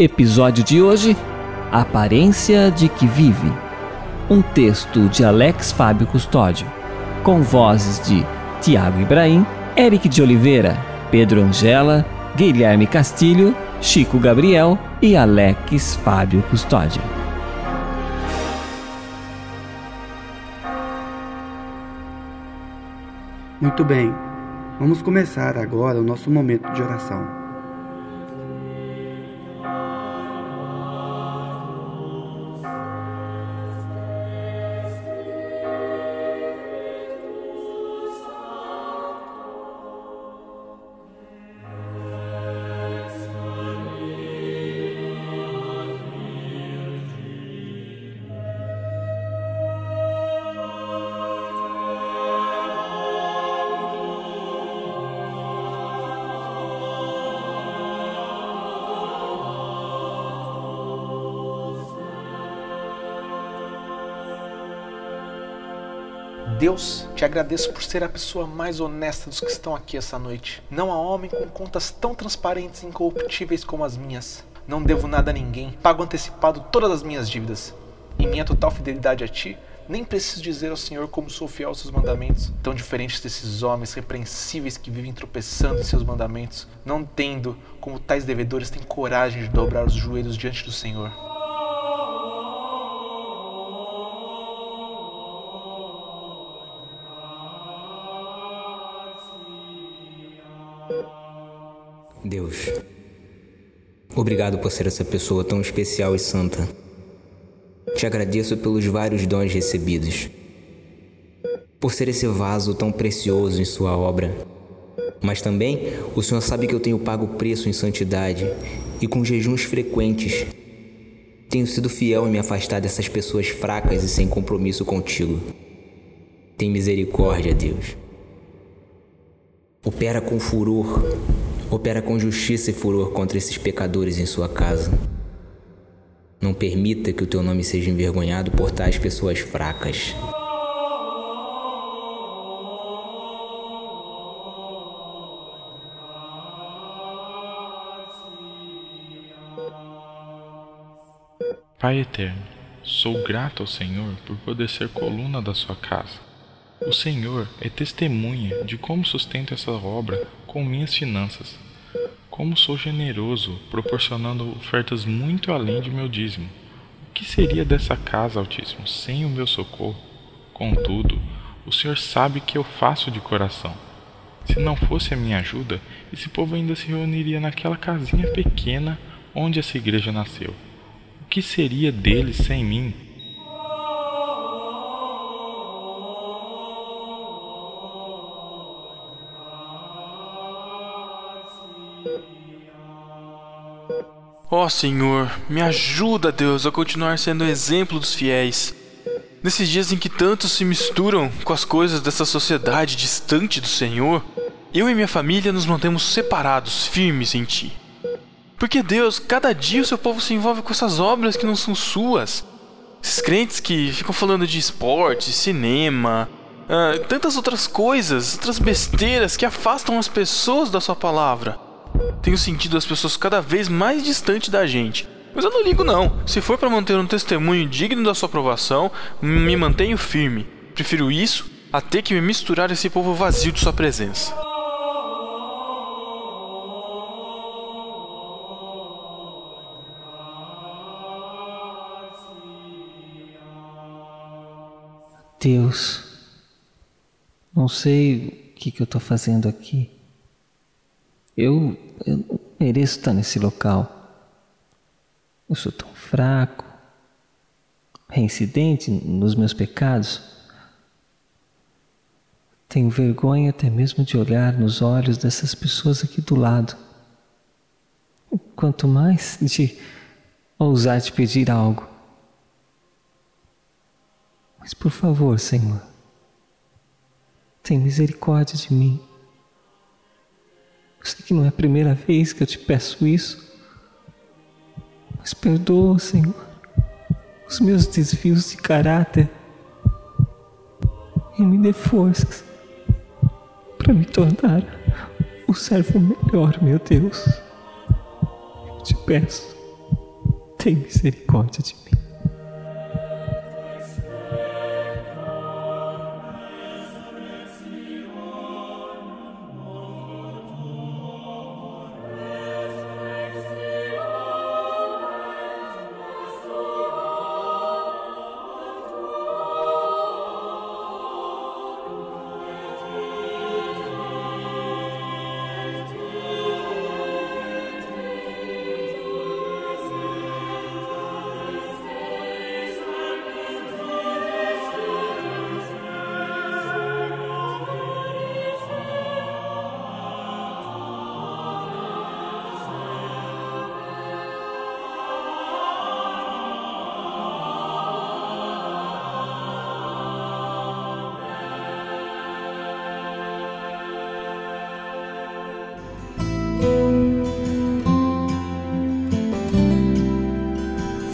Episódio de hoje: Aparência de que vive. Um texto de Alex Fábio Custódio, com vozes de Tiago Ibrahim, Eric de Oliveira, Pedro Angela, Guilherme Castilho, Chico Gabriel e Alex Fábio Custódio. Muito bem, vamos começar agora o nosso momento de oração. Deus, te agradeço por ser a pessoa mais honesta dos que estão aqui essa noite. Não há homem com contas tão transparentes e incorruptíveis como as minhas. Não devo nada a ninguém, pago antecipado todas as minhas dívidas. Em minha total fidelidade a ti, nem preciso dizer ao Senhor como sou fiel aos seus mandamentos, tão diferentes desses homens repreensíveis que vivem tropeçando em seus mandamentos, não tendo, como tais devedores, têm coragem de dobrar os joelhos diante do Senhor. Deus, obrigado por ser essa pessoa tão especial e santa. Te agradeço pelos vários dons recebidos, por ser esse vaso tão precioso em Sua obra. Mas também o Senhor sabe que eu tenho pago preço em santidade e com jejuns frequentes. Tenho sido fiel em me afastar dessas pessoas fracas e sem compromisso contigo. Tem misericórdia, Deus. Opera com furor opera com justiça e furor contra esses pecadores em sua casa. Não permita que o teu nome seja envergonhado por tais pessoas fracas. Pai eterno, sou grato ao Senhor por poder ser coluna da sua casa. O Senhor é testemunha de como sustento essa obra com minhas finanças. Como sou generoso, proporcionando ofertas muito além de meu dízimo. O que seria dessa casa, Altíssimo, sem o meu socorro? Contudo, o Senhor sabe que eu faço de coração. Se não fosse a minha ajuda, esse povo ainda se reuniria naquela casinha pequena onde essa igreja nasceu. O que seria deles sem mim? Ó oh, Senhor, me ajuda, Deus, a continuar sendo exemplo dos fiéis. Nesses dias em que tantos se misturam com as coisas dessa sociedade distante do Senhor, eu e minha família nos mantemos separados, firmes em Ti. Porque, Deus, cada dia o seu povo se envolve com essas obras que não são suas. Esses crentes que ficam falando de esporte, cinema, uh, tantas outras coisas, outras besteiras que afastam as pessoas da Sua palavra tenho sentido as pessoas cada vez mais distantes da gente. Mas eu não ligo não. Se for para manter um testemunho digno da sua aprovação, me mantenho firme. Prefiro isso a ter que me misturar esse povo vazio de sua presença. Deus, não sei o que, que eu estou fazendo aqui. Eu, eu não mereço estar nesse local. Eu sou tão fraco, reincidente nos meus pecados. Tenho vergonha até mesmo de olhar nos olhos dessas pessoas aqui do lado. Quanto mais de, ousar te pedir algo. Mas por favor, Senhor, tem misericórdia de mim. Eu sei que não é a primeira vez que eu te peço isso, mas perdoa, Senhor, os meus desvios de caráter e me dê forças para me tornar o servo melhor, meu Deus. Eu te peço, tem misericórdia de mim.